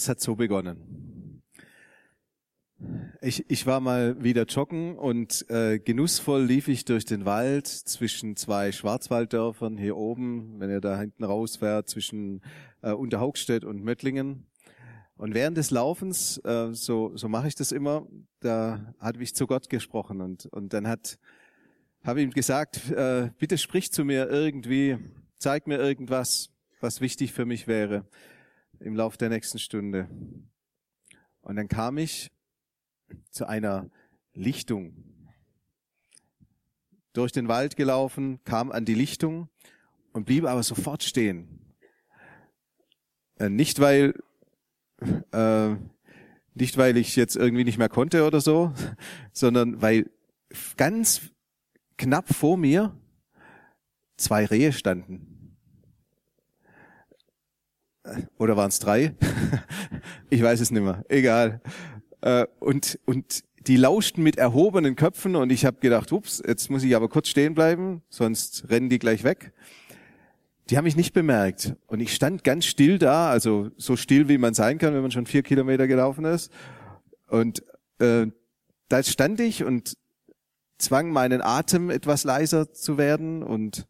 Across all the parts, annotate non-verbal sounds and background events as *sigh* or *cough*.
Alles hat so begonnen. Ich, ich war mal wieder joggen und äh, genussvoll lief ich durch den Wald zwischen zwei Schwarzwalddörfern hier oben, wenn ihr da hinten rausfährt, zwischen äh, Unterhaugstedt und Möttlingen. Und während des Laufens, äh, so, so mache ich das immer, da hatte ich zu Gott gesprochen und, und dann habe ihm gesagt, äh, bitte sprich zu mir irgendwie, zeig mir irgendwas, was wichtig für mich wäre im Lauf der nächsten Stunde. Und dann kam ich zu einer Lichtung. Durch den Wald gelaufen, kam an die Lichtung und blieb aber sofort stehen. Äh, nicht weil, äh, nicht weil ich jetzt irgendwie nicht mehr konnte oder so, sondern weil ganz knapp vor mir zwei Rehe standen. Oder waren es drei? *laughs* ich weiß es nicht mehr. Egal. Äh, und, und die lauschten mit erhobenen Köpfen und ich habe gedacht, ups, jetzt muss ich aber kurz stehen bleiben, sonst rennen die gleich weg. Die haben mich nicht bemerkt. Und ich stand ganz still da, also so still, wie man sein kann, wenn man schon vier Kilometer gelaufen ist. Und äh, da stand ich und zwang meinen Atem etwas leiser zu werden und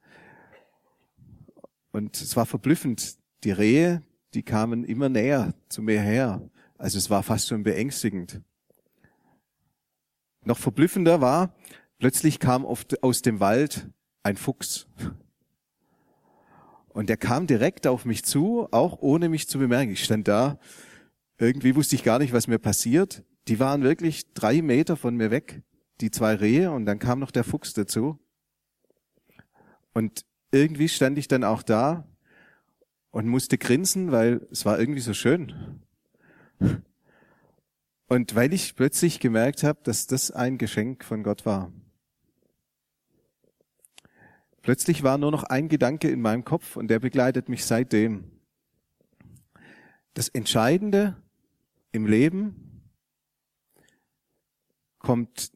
und es war verblüffend. Die Rehe, die kamen immer näher zu mir her. Also es war fast schon beängstigend. Noch verblüffender war, plötzlich kam aus dem Wald ein Fuchs. Und der kam direkt auf mich zu, auch ohne mich zu bemerken. Ich stand da, irgendwie wusste ich gar nicht, was mir passiert. Die waren wirklich drei Meter von mir weg, die zwei Rehe, und dann kam noch der Fuchs dazu. Und irgendwie stand ich dann auch da und musste grinsen, weil es war irgendwie so schön. Und weil ich plötzlich gemerkt habe, dass das ein Geschenk von Gott war. Plötzlich war nur noch ein Gedanke in meinem Kopf und der begleitet mich seitdem. Das Entscheidende im Leben kommt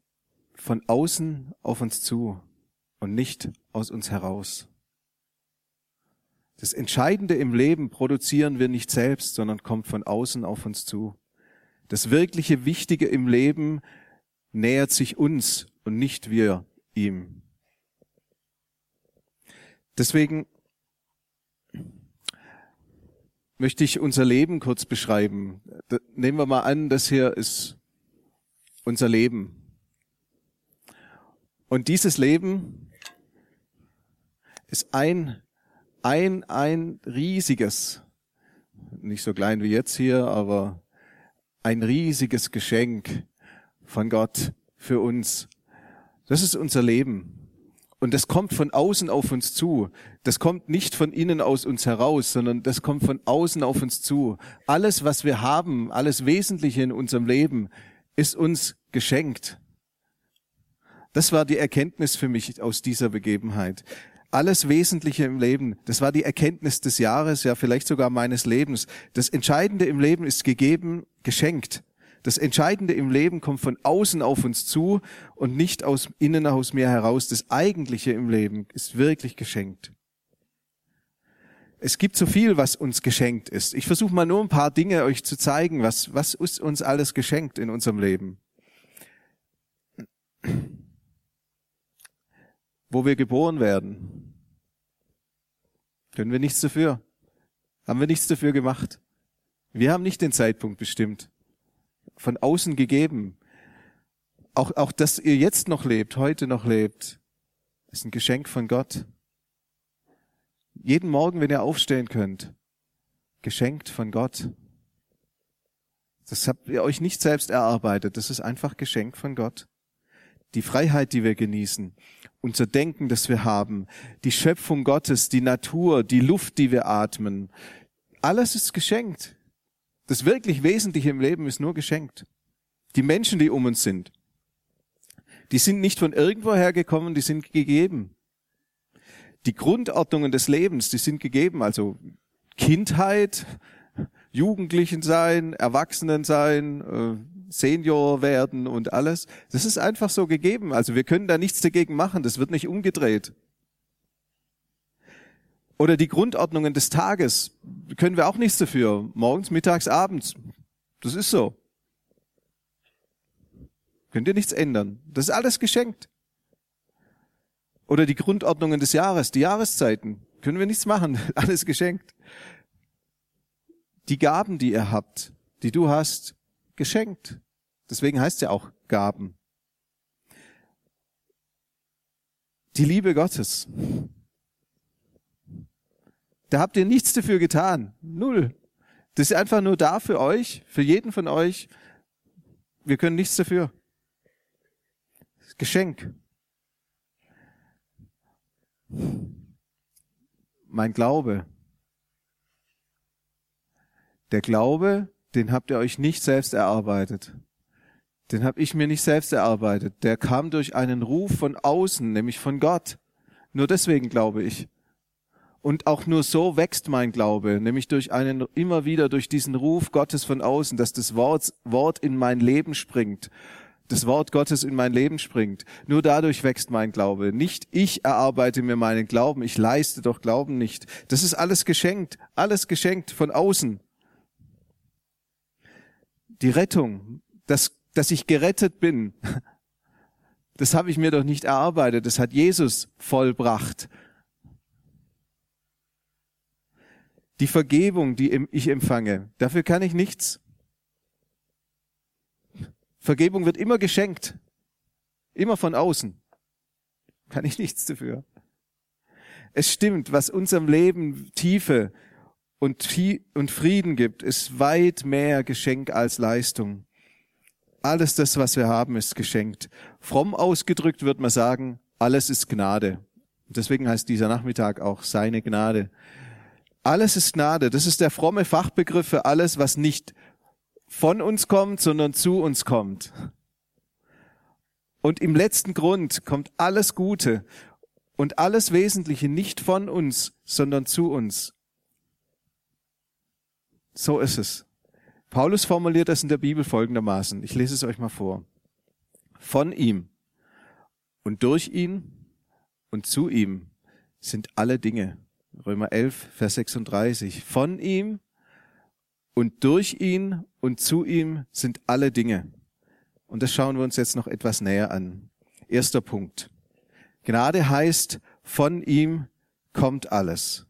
von außen auf uns zu und nicht aus uns heraus. Das Entscheidende im Leben produzieren wir nicht selbst, sondern kommt von außen auf uns zu. Das wirkliche Wichtige im Leben nähert sich uns und nicht wir ihm. Deswegen möchte ich unser Leben kurz beschreiben. Nehmen wir mal an, das hier ist unser Leben. Und dieses Leben ist ein ein, ein riesiges, nicht so klein wie jetzt hier, aber ein riesiges Geschenk von Gott für uns. Das ist unser Leben. Und das kommt von außen auf uns zu. Das kommt nicht von innen aus uns heraus, sondern das kommt von außen auf uns zu. Alles, was wir haben, alles Wesentliche in unserem Leben, ist uns geschenkt. Das war die Erkenntnis für mich aus dieser Begebenheit alles Wesentliche im Leben. Das war die Erkenntnis des Jahres, ja vielleicht sogar meines Lebens. Das Entscheidende im Leben ist gegeben, geschenkt. Das Entscheidende im Leben kommt von außen auf uns zu und nicht aus innen aus mir heraus. Das Eigentliche im Leben ist wirklich geschenkt. Es gibt so viel, was uns geschenkt ist. Ich versuche mal nur ein paar Dinge euch zu zeigen, was, was ist uns alles geschenkt in unserem Leben. Wo wir geboren werden, können wir nichts dafür. Haben wir nichts dafür gemacht. Wir haben nicht den Zeitpunkt bestimmt. Von außen gegeben. Auch, auch, dass ihr jetzt noch lebt, heute noch lebt, ist ein Geschenk von Gott. Jeden Morgen, wenn ihr aufstehen könnt, geschenkt von Gott. Das habt ihr euch nicht selbst erarbeitet, das ist einfach Geschenk von Gott die Freiheit, die wir genießen, unser Denken, das wir haben, die Schöpfung Gottes, die Natur, die Luft, die wir atmen, Alles ist geschenkt. Das wirklich Wesentliche im Leben ist nur geschenkt. Die Menschen, die um uns sind, die sind nicht von irgendwoher gekommen, die sind gegeben. Die Grundordnungen des Lebens, die sind gegeben, also Kindheit, Jugendlichen sein, Erwachsenen sein, äh, Senior werden und alles. Das ist einfach so gegeben. Also wir können da nichts dagegen machen. Das wird nicht umgedreht. Oder die Grundordnungen des Tages können wir auch nichts dafür. Morgens, mittags, abends. Das ist so. Könnt ihr nichts ändern. Das ist alles geschenkt. Oder die Grundordnungen des Jahres, die Jahreszeiten. Können wir nichts machen. *laughs* Alles geschenkt. Die Gaben, die ihr habt, die du hast, geschenkt. Deswegen heißt ja auch Gaben. Die Liebe Gottes. Da habt ihr nichts dafür getan. Null. Das ist einfach nur da für euch, für jeden von euch. Wir können nichts dafür. Geschenk. Mein Glaube. Der Glaube, den habt ihr euch nicht selbst erarbeitet. Den habe ich mir nicht selbst erarbeitet. Der kam durch einen Ruf von außen, nämlich von Gott. Nur deswegen glaube ich. Und auch nur so wächst mein Glaube, nämlich durch einen, immer wieder durch diesen Ruf Gottes von außen, dass das Wort, Wort in mein Leben springt. Das Wort Gottes in mein Leben springt. Nur dadurch wächst mein Glaube. Nicht ich erarbeite mir meinen Glauben, ich leiste doch Glauben nicht. Das ist alles geschenkt, alles geschenkt von außen. Die Rettung, das dass ich gerettet bin, *laughs* das habe ich mir doch nicht erarbeitet, das hat Jesus vollbracht. Die Vergebung, die ich empfange, dafür kann ich nichts. Vergebung wird immer geschenkt, immer von außen. Kann ich *laughs* nichts dafür. Es stimmt, was unserem Leben Tiefe und Frieden gibt, ist weit mehr Geschenk als Leistung. Alles das, was wir haben, ist geschenkt. Fromm ausgedrückt wird man sagen, alles ist Gnade. Deswegen heißt dieser Nachmittag auch seine Gnade. Alles ist Gnade. Das ist der fromme Fachbegriff für alles, was nicht von uns kommt, sondern zu uns kommt. Und im letzten Grund kommt alles Gute und alles Wesentliche nicht von uns, sondern zu uns. So ist es. Paulus formuliert das in der Bibel folgendermaßen. Ich lese es euch mal vor. Von ihm und durch ihn und zu ihm sind alle Dinge. Römer 11, Vers 36. Von ihm und durch ihn und zu ihm sind alle Dinge. Und das schauen wir uns jetzt noch etwas näher an. Erster Punkt. Gnade heißt, von ihm kommt alles.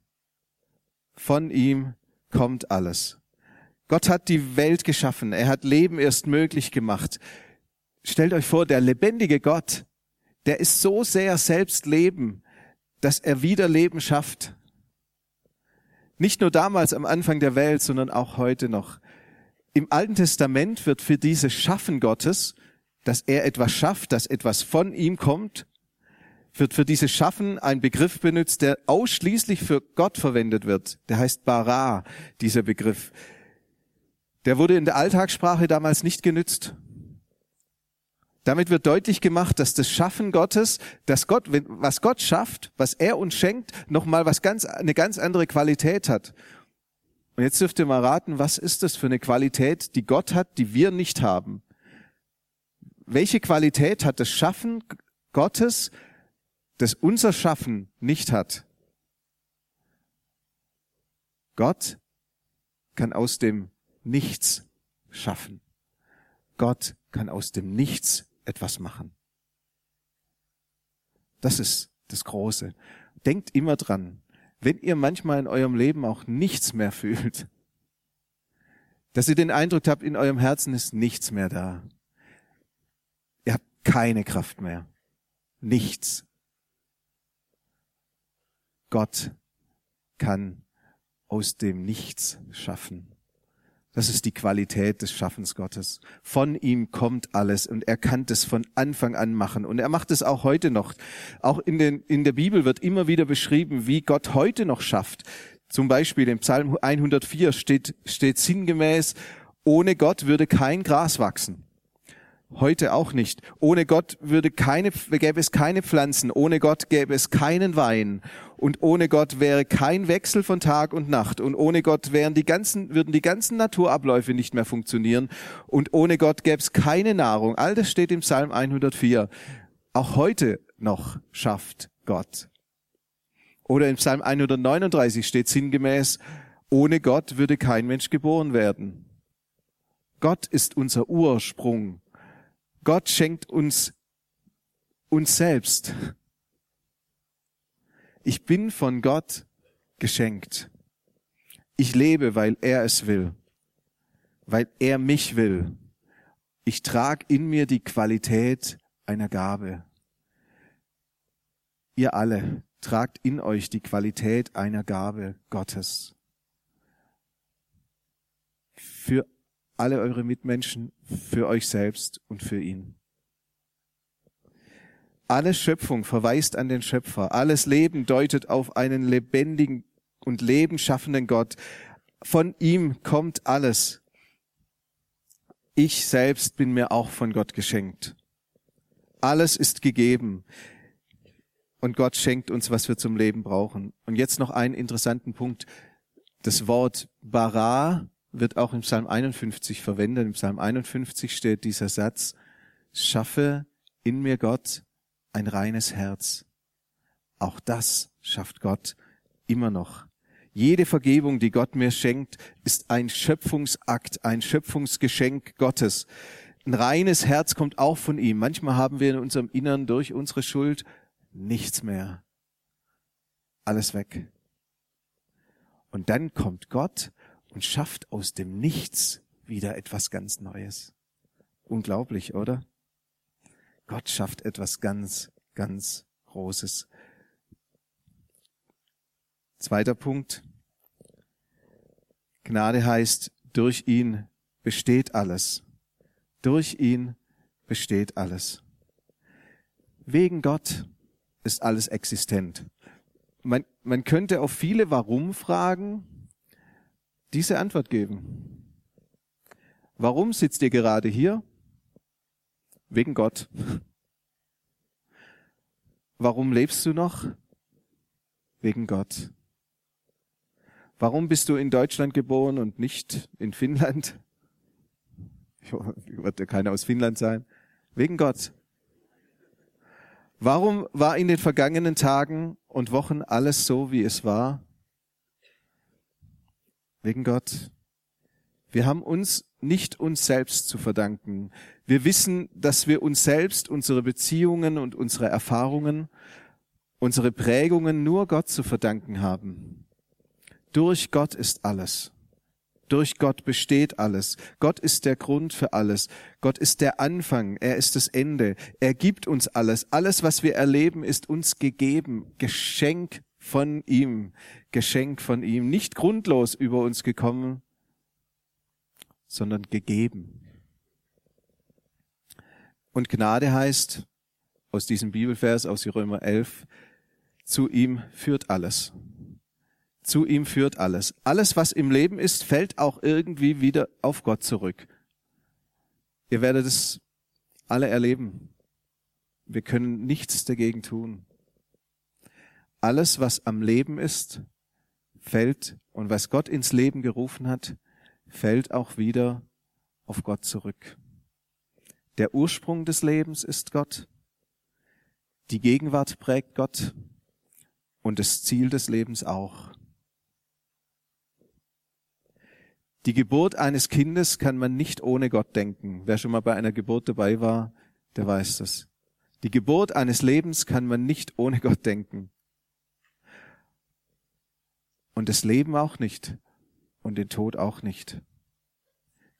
Von ihm kommt alles. Gott hat die Welt geschaffen. Er hat Leben erst möglich gemacht. Stellt euch vor, der lebendige Gott, der ist so sehr selbst Leben, dass er wieder Leben schafft. Nicht nur damals am Anfang der Welt, sondern auch heute noch. Im Alten Testament wird für dieses Schaffen Gottes, dass er etwas schafft, dass etwas von ihm kommt, wird für dieses Schaffen ein Begriff benutzt, der ausschließlich für Gott verwendet wird. Der heißt Bara, dieser Begriff der wurde in der Alltagssprache damals nicht genützt. Damit wird deutlich gemacht, dass das Schaffen Gottes, dass Gott, was Gott schafft, was er uns schenkt, nochmal was ganz, eine ganz andere Qualität hat. Und jetzt dürft ihr mal raten, was ist das für eine Qualität, die Gott hat, die wir nicht haben? Welche Qualität hat das Schaffen Gottes, das unser Schaffen nicht hat? Gott kann aus dem Nichts schaffen. Gott kann aus dem Nichts etwas machen. Das ist das Große. Denkt immer dran, wenn ihr manchmal in eurem Leben auch nichts mehr fühlt, dass ihr den Eindruck habt, in eurem Herzen ist nichts mehr da. Ihr habt keine Kraft mehr. Nichts. Gott kann aus dem Nichts schaffen. Das ist die Qualität des Schaffens Gottes. Von ihm kommt alles und er kann das von Anfang an machen. Und er macht es auch heute noch. Auch in, den, in der Bibel wird immer wieder beschrieben, wie Gott heute noch schafft. Zum Beispiel im Psalm 104 steht, steht sinngemäß, ohne Gott würde kein Gras wachsen. Heute auch nicht. Ohne Gott würde keine, gäbe es keine Pflanzen. Ohne Gott gäbe es keinen Wein. Und ohne Gott wäre kein Wechsel von Tag und Nacht. Und ohne Gott wären die ganzen, würden die ganzen Naturabläufe nicht mehr funktionieren. Und ohne Gott gäbe es keine Nahrung. All das steht im Psalm 104. Auch heute noch schafft Gott. Oder im Psalm 139 steht sinngemäß, ohne Gott würde kein Mensch geboren werden. Gott ist unser Ursprung. Gott schenkt uns uns selbst. Ich bin von Gott geschenkt. Ich lebe, weil er es will, weil er mich will. Ich trage in mir die Qualität einer Gabe. Ihr alle tragt in euch die Qualität einer Gabe Gottes. Für alle eure Mitmenschen, für euch selbst und für ihn. Alle Schöpfung verweist an den Schöpfer. Alles Leben deutet auf einen lebendigen und lebenschaffenden Gott. Von ihm kommt alles. Ich selbst bin mir auch von Gott geschenkt. Alles ist gegeben. Und Gott schenkt uns, was wir zum Leben brauchen. Und jetzt noch einen interessanten Punkt. Das Wort bara wird auch im Psalm 51 verwendet. Im Psalm 51 steht dieser Satz, schaffe in mir Gott ein reines Herz. Auch das schafft Gott immer noch. Jede Vergebung, die Gott mir schenkt, ist ein Schöpfungsakt, ein Schöpfungsgeschenk Gottes. Ein reines Herz kommt auch von ihm. Manchmal haben wir in unserem Innern durch unsere Schuld nichts mehr. Alles weg. Und dann kommt Gott und schafft aus dem Nichts wieder etwas ganz Neues. Unglaublich, oder? Gott schafft etwas ganz, ganz Großes. Zweiter Punkt. Gnade heißt, durch ihn besteht alles. Durch ihn besteht alles. Wegen Gott ist alles existent. Man, man könnte auf viele Warum-Fragen diese Antwort geben. Warum sitzt ihr gerade hier? Wegen Gott. Warum lebst du noch? Wegen Gott. Warum bist du in Deutschland geboren und nicht in Finnland? Wird ja keiner aus Finnland sein. Wegen Gott. Warum war in den vergangenen Tagen und Wochen alles so, wie es war? Wegen Gott. Wir haben uns nicht uns selbst zu verdanken. Wir wissen, dass wir uns selbst, unsere Beziehungen und unsere Erfahrungen, unsere Prägungen nur Gott zu verdanken haben. Durch Gott ist alles. Durch Gott besteht alles. Gott ist der Grund für alles. Gott ist der Anfang. Er ist das Ende. Er gibt uns alles. Alles, was wir erleben, ist uns gegeben. Geschenk von ihm, Geschenk von ihm, nicht grundlos über uns gekommen, sondern gegeben. Und Gnade heißt, aus diesem Bibelvers, aus Römer 11, zu ihm führt alles. Zu ihm führt alles. Alles, was im Leben ist, fällt auch irgendwie wieder auf Gott zurück. Ihr werdet es alle erleben. Wir können nichts dagegen tun alles, was am Leben ist, fällt und was Gott ins Leben gerufen hat, fällt auch wieder auf Gott zurück. Der Ursprung des Lebens ist Gott, die Gegenwart prägt Gott und das Ziel des Lebens auch. Die Geburt eines Kindes kann man nicht ohne Gott denken. Wer schon mal bei einer Geburt dabei war, der weiß das. Die Geburt eines Lebens kann man nicht ohne Gott denken. Und das Leben auch nicht. Und den Tod auch nicht.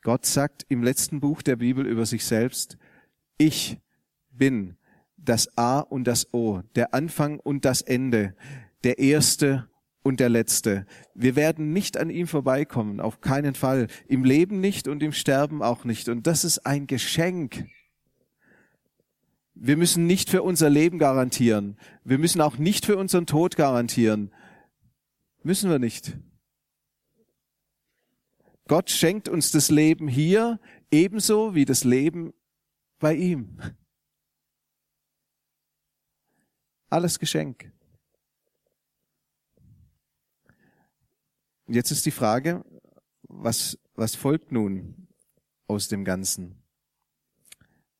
Gott sagt im letzten Buch der Bibel über sich selbst, ich bin das A und das O, der Anfang und das Ende, der Erste und der Letzte. Wir werden nicht an ihm vorbeikommen, auf keinen Fall. Im Leben nicht und im Sterben auch nicht. Und das ist ein Geschenk. Wir müssen nicht für unser Leben garantieren. Wir müssen auch nicht für unseren Tod garantieren. Müssen wir nicht. Gott schenkt uns das Leben hier ebenso wie das Leben bei ihm. Alles Geschenk. Jetzt ist die Frage, was, was folgt nun aus dem Ganzen?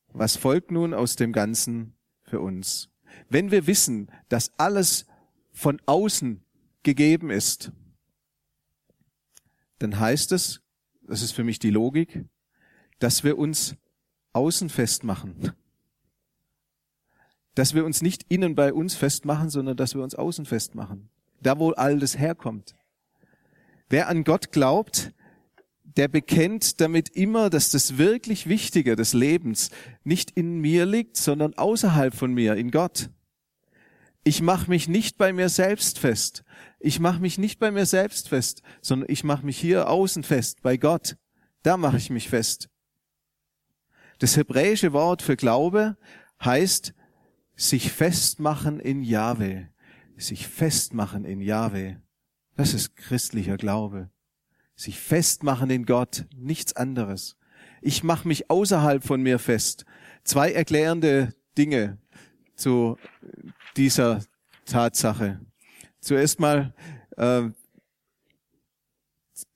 Was folgt nun aus dem Ganzen für uns? Wenn wir wissen, dass alles von außen gegeben ist, dann heißt es, das ist für mich die Logik, dass wir uns außen festmachen. Dass wir uns nicht innen bei uns festmachen, sondern dass wir uns außen festmachen. Da, wo all das herkommt. Wer an Gott glaubt, der bekennt damit immer, dass das wirklich Wichtige des Lebens nicht in mir liegt, sondern außerhalb von mir, in Gott. Ich mache mich nicht bei mir selbst fest. Ich mache mich nicht bei mir selbst fest, sondern ich mache mich hier außen fest, bei Gott. Da mache ich mich fest. Das hebräische Wort für Glaube heißt sich festmachen in Jahwe. Sich festmachen in Jahwe. Das ist christlicher Glaube. Sich festmachen in Gott, nichts anderes. Ich mache mich außerhalb von mir fest. Zwei erklärende Dinge zu dieser Tatsache. Zuerst mal äh,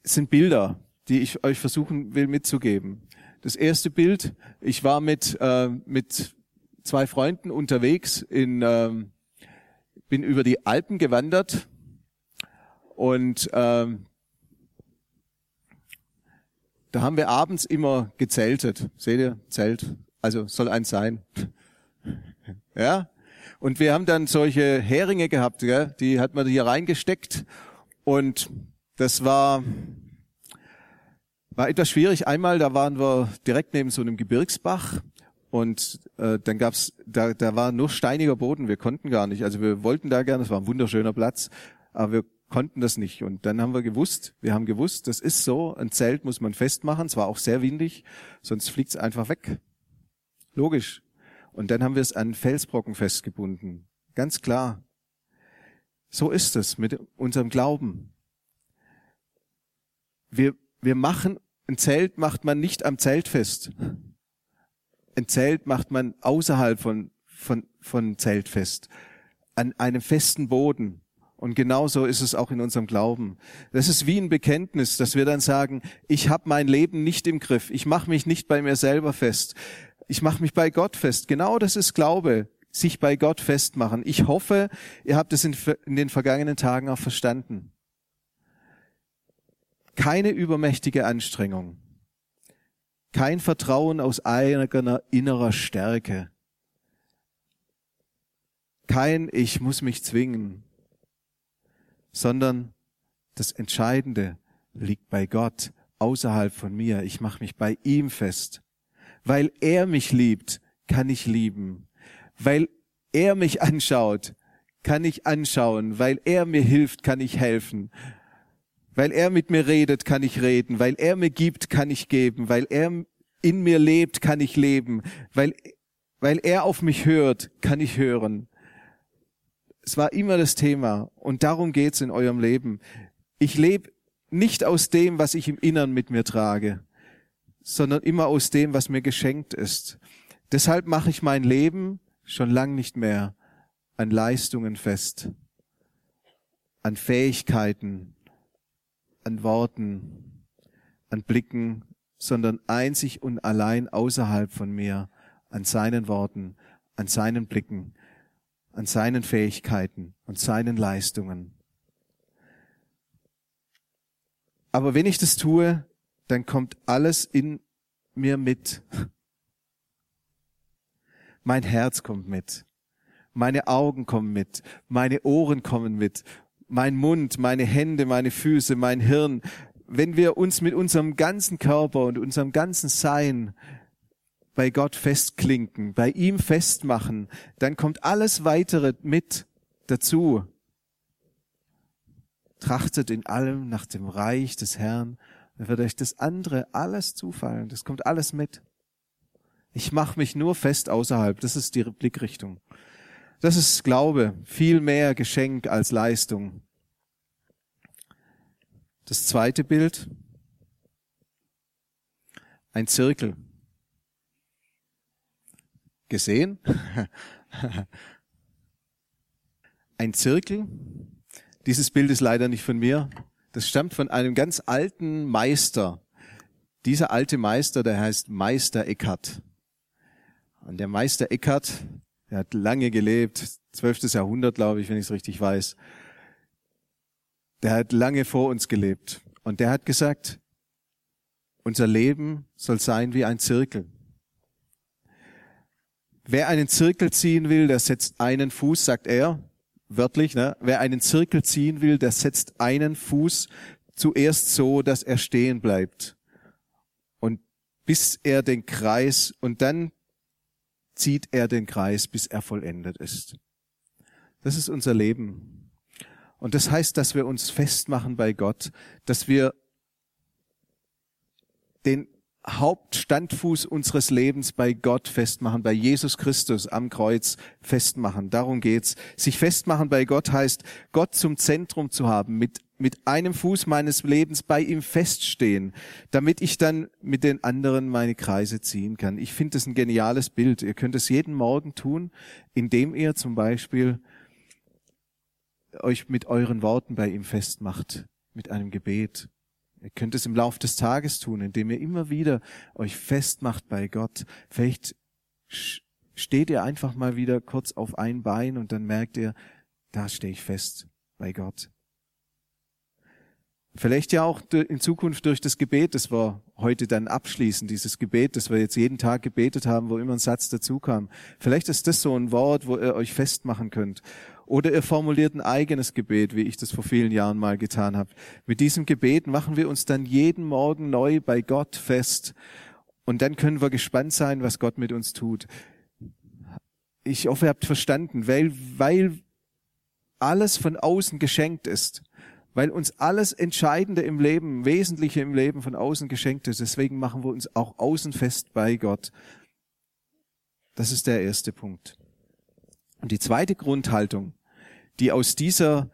sind Bilder, die ich euch versuchen will mitzugeben. Das erste Bild, ich war mit, äh, mit zwei Freunden unterwegs in, äh, bin über die Alpen gewandert und äh, da haben wir abends immer gezeltet. Seht ihr? Zelt. Also soll eins sein. Ja? Und wir haben dann solche Heringe gehabt, gell? die hat man hier reingesteckt. Und das war, war etwas schwierig. Einmal, da waren wir direkt neben so einem Gebirgsbach und äh, dann gab's, da, da war nur steiniger Boden. Wir konnten gar nicht. Also wir wollten da gerne. Es war ein wunderschöner Platz, aber wir konnten das nicht. Und dann haben wir gewusst, wir haben gewusst, das ist so, ein Zelt muss man festmachen, es war auch sehr windig, sonst fliegt es einfach weg. Logisch. Und dann haben wir es an Felsbrocken festgebunden. Ganz klar. So ist es mit unserem Glauben. Wir, wir machen, ein Zelt macht man nicht am Zelt fest. Ein Zelt macht man außerhalb von, von, von Zelt fest. An einem festen Boden. Und genauso ist es auch in unserem Glauben. Das ist wie ein Bekenntnis, dass wir dann sagen, ich habe mein Leben nicht im Griff, ich mache mich nicht bei mir selber fest, ich mache mich bei Gott fest. Genau das ist Glaube, sich bei Gott festmachen. Ich hoffe, ihr habt es in, in den vergangenen Tagen auch verstanden. Keine übermächtige Anstrengung, kein Vertrauen aus eigener innerer Stärke, kein Ich muss mich zwingen, sondern das Entscheidende liegt bei Gott, außerhalb von mir. Ich mache mich bei ihm fest. Weil er mich liebt, kann ich lieben. Weil er mich anschaut, kann ich anschauen. Weil er mir hilft, kann ich helfen. Weil er mit mir redet, kann ich reden. Weil er mir gibt, kann ich geben. Weil er in mir lebt, kann ich leben. Weil, weil er auf mich hört, kann ich hören. Es war immer das Thema und darum geht's in eurem Leben. Ich lebe nicht aus dem, was ich im Innern mit mir trage, sondern immer aus dem, was mir geschenkt ist. Deshalb mache ich mein Leben schon lang nicht mehr an Leistungen fest, an Fähigkeiten, an Worten, an Blicken, sondern einzig und allein außerhalb von mir, an seinen Worten, an seinen Blicken, an seinen Fähigkeiten und seinen Leistungen. Aber wenn ich das tue, dann kommt alles in mir mit. Mein Herz kommt mit. Meine Augen kommen mit. Meine Ohren kommen mit. Mein Mund, meine Hände, meine Füße, mein Hirn. Wenn wir uns mit unserem ganzen Körper und unserem ganzen Sein bei Gott festklinken, bei ihm festmachen, dann kommt alles weitere mit dazu. Trachtet in allem nach dem Reich des Herrn, dann wird euch das andere alles zufallen. Das kommt alles mit. Ich mache mich nur fest außerhalb. Das ist die Blickrichtung. Das ist Glaube, viel mehr Geschenk als Leistung. Das zweite Bild, ein Zirkel. Gesehen? *laughs* ein Zirkel. Dieses Bild ist leider nicht von mir. Das stammt von einem ganz alten Meister. Dieser alte Meister, der heißt Meister Eckhart. Und der Meister Eckhart, der hat lange gelebt, zwölftes Jahrhundert, glaube ich, wenn ich es richtig weiß. Der hat lange vor uns gelebt. Und der hat gesagt, unser Leben soll sein wie ein Zirkel. Wer einen Zirkel ziehen will, der setzt einen Fuß, sagt er, wörtlich, ne? wer einen Zirkel ziehen will, der setzt einen Fuß zuerst so, dass er stehen bleibt. Und bis er den Kreis, und dann zieht er den Kreis, bis er vollendet ist. Das ist unser Leben. Und das heißt, dass wir uns festmachen bei Gott, dass wir den Hauptstandfuß unseres Lebens bei Gott festmachen, bei Jesus Christus am Kreuz festmachen. Darum geht's. Sich festmachen bei Gott heißt, Gott zum Zentrum zu haben, mit, mit einem Fuß meines Lebens bei ihm feststehen, damit ich dann mit den anderen meine Kreise ziehen kann. Ich finde das ein geniales Bild. Ihr könnt es jeden Morgen tun, indem ihr zum Beispiel euch mit euren Worten bei ihm festmacht, mit einem Gebet Ihr könnt es im Laufe des Tages tun, indem ihr immer wieder euch festmacht bei Gott. Vielleicht steht ihr einfach mal wieder kurz auf ein Bein und dann merkt ihr, da stehe ich fest bei Gott. Vielleicht ja auch in Zukunft durch das Gebet, das wir heute dann abschließen, dieses Gebet, das wir jetzt jeden Tag gebetet haben, wo immer ein Satz dazu kam. Vielleicht ist das so ein Wort, wo ihr euch festmachen könnt. Oder ihr formuliert ein eigenes Gebet, wie ich das vor vielen Jahren mal getan habe. Mit diesem Gebet machen wir uns dann jeden Morgen neu bei Gott fest. Und dann können wir gespannt sein, was Gott mit uns tut. Ich hoffe, ihr habt verstanden, weil, weil alles von außen geschenkt ist. Weil uns alles Entscheidende im Leben, Wesentliche im Leben von außen geschenkt ist. Deswegen machen wir uns auch außen fest bei Gott. Das ist der erste Punkt. Und die zweite Grundhaltung, die aus dieser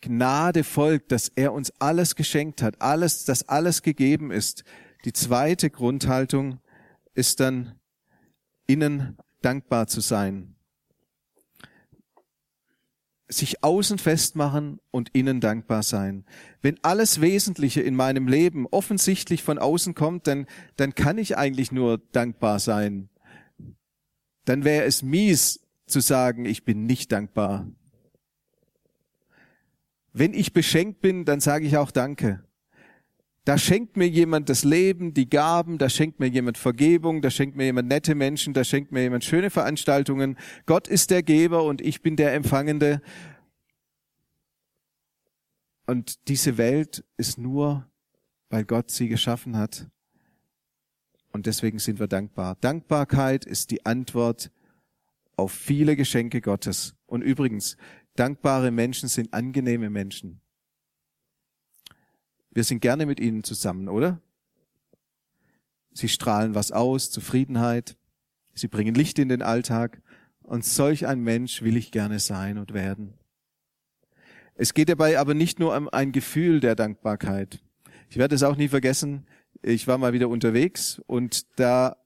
Gnade folgt, dass er uns alles geschenkt hat, alles, dass alles gegeben ist. Die zweite Grundhaltung ist dann, innen dankbar zu sein. Sich außen festmachen und innen dankbar sein. Wenn alles Wesentliche in meinem Leben offensichtlich von außen kommt, dann, dann kann ich eigentlich nur dankbar sein. Dann wäre es mies zu sagen, ich bin nicht dankbar. Wenn ich beschenkt bin, dann sage ich auch Danke. Da schenkt mir jemand das Leben, die Gaben, da schenkt mir jemand Vergebung, da schenkt mir jemand nette Menschen, da schenkt mir jemand schöne Veranstaltungen. Gott ist der Geber und ich bin der Empfangende. Und diese Welt ist nur, weil Gott sie geschaffen hat. Und deswegen sind wir dankbar. Dankbarkeit ist die Antwort auf viele Geschenke Gottes. Und übrigens, Dankbare Menschen sind angenehme Menschen. Wir sind gerne mit ihnen zusammen, oder? Sie strahlen was aus, Zufriedenheit. Sie bringen Licht in den Alltag. Und solch ein Mensch will ich gerne sein und werden. Es geht dabei aber nicht nur um ein Gefühl der Dankbarkeit. Ich werde es auch nie vergessen. Ich war mal wieder unterwegs und da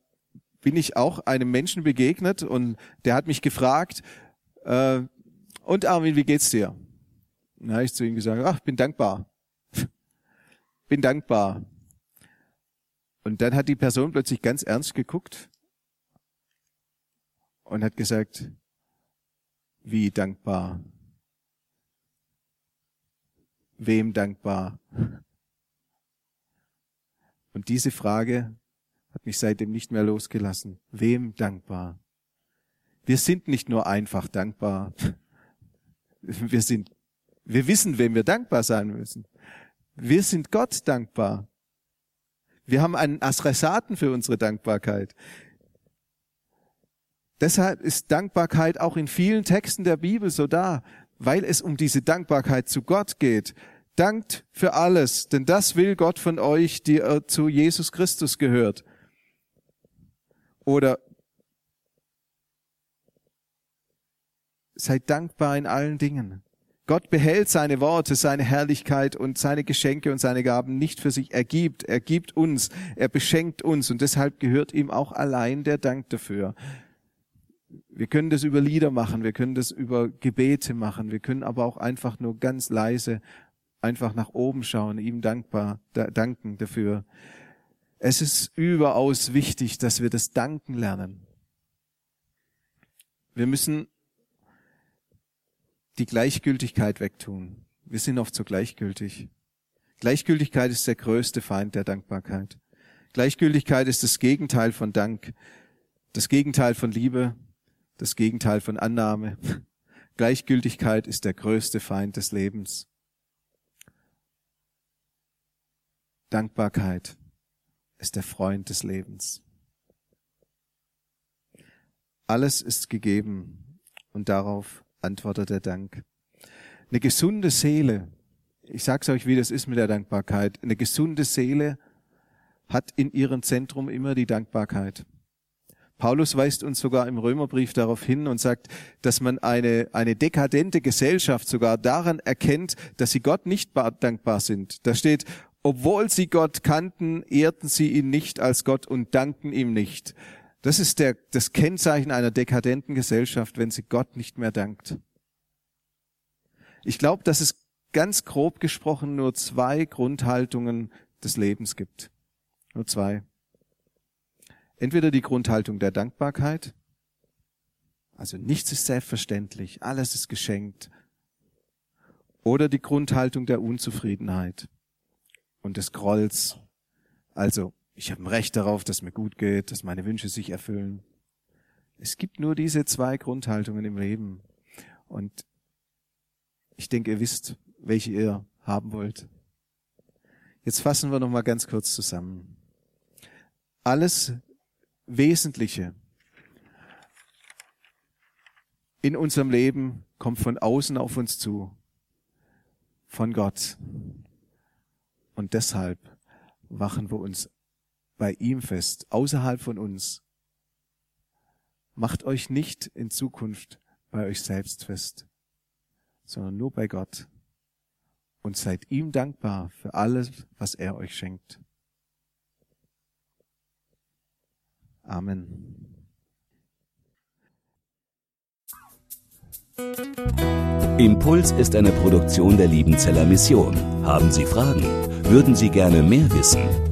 bin ich auch einem Menschen begegnet und der hat mich gefragt, äh, und Armin, wie geht's dir? Habe ich zu ihm gesagt, ach, bin dankbar. *laughs* bin dankbar. Und dann hat die Person plötzlich ganz ernst geguckt und hat gesagt, wie dankbar? Wem dankbar? Und diese Frage hat mich seitdem nicht mehr losgelassen. Wem dankbar? Wir sind nicht nur einfach dankbar, wir sind, wir wissen, wem wir dankbar sein müssen. Wir sind Gott dankbar. Wir haben einen Adressaten für unsere Dankbarkeit. Deshalb ist Dankbarkeit auch in vielen Texten der Bibel so da, weil es um diese Dankbarkeit zu Gott geht. Dankt für alles, denn das will Gott von euch, die zu Jesus Christus gehört. Oder Seid dankbar in allen Dingen. Gott behält seine Worte, seine Herrlichkeit und seine Geschenke und seine Gaben nicht für sich. Er gibt, er gibt uns, er beschenkt uns und deshalb gehört ihm auch allein der Dank dafür. Wir können das über Lieder machen, wir können das über Gebete machen, wir können aber auch einfach nur ganz leise einfach nach oben schauen, ihm dankbar, da, danken dafür. Es ist überaus wichtig, dass wir das Danken lernen. Wir müssen die Gleichgültigkeit wegtun. Wir sind oft so gleichgültig. Gleichgültigkeit ist der größte Feind der Dankbarkeit. Gleichgültigkeit ist das Gegenteil von Dank, das Gegenteil von Liebe, das Gegenteil von Annahme. *laughs* Gleichgültigkeit ist der größte Feind des Lebens. Dankbarkeit ist der Freund des Lebens. Alles ist gegeben und darauf antwortet der Dank. Eine gesunde Seele, ich sag's euch, wie das ist mit der Dankbarkeit, eine gesunde Seele hat in ihrem Zentrum immer die Dankbarkeit. Paulus weist uns sogar im Römerbrief darauf hin und sagt, dass man eine, eine dekadente Gesellschaft sogar daran erkennt, dass sie Gott nicht dankbar sind. Da steht, obwohl sie Gott kannten, ehrten sie ihn nicht als Gott und danken ihm nicht. Das ist der, das Kennzeichen einer dekadenten Gesellschaft, wenn sie Gott nicht mehr dankt. Ich glaube, dass es ganz grob gesprochen nur zwei Grundhaltungen des Lebens gibt. Nur zwei. Entweder die Grundhaltung der Dankbarkeit, also nichts ist selbstverständlich, alles ist geschenkt, oder die Grundhaltung der Unzufriedenheit und des Grolls. Also, ich habe ein Recht darauf, dass mir gut geht, dass meine Wünsche sich erfüllen. Es gibt nur diese zwei Grundhaltungen im Leben. Und ich denke, ihr wisst, welche ihr haben wollt. Jetzt fassen wir noch mal ganz kurz zusammen. Alles Wesentliche in unserem Leben kommt von außen auf uns zu, von Gott. Und deshalb wachen wir uns bei ihm fest, außerhalb von uns. Macht euch nicht in Zukunft bei euch selbst fest, sondern nur bei Gott. Und seid ihm dankbar für alles, was er euch schenkt. Amen. Impuls ist eine Produktion der Liebenzeller Mission. Haben Sie Fragen? Würden Sie gerne mehr wissen?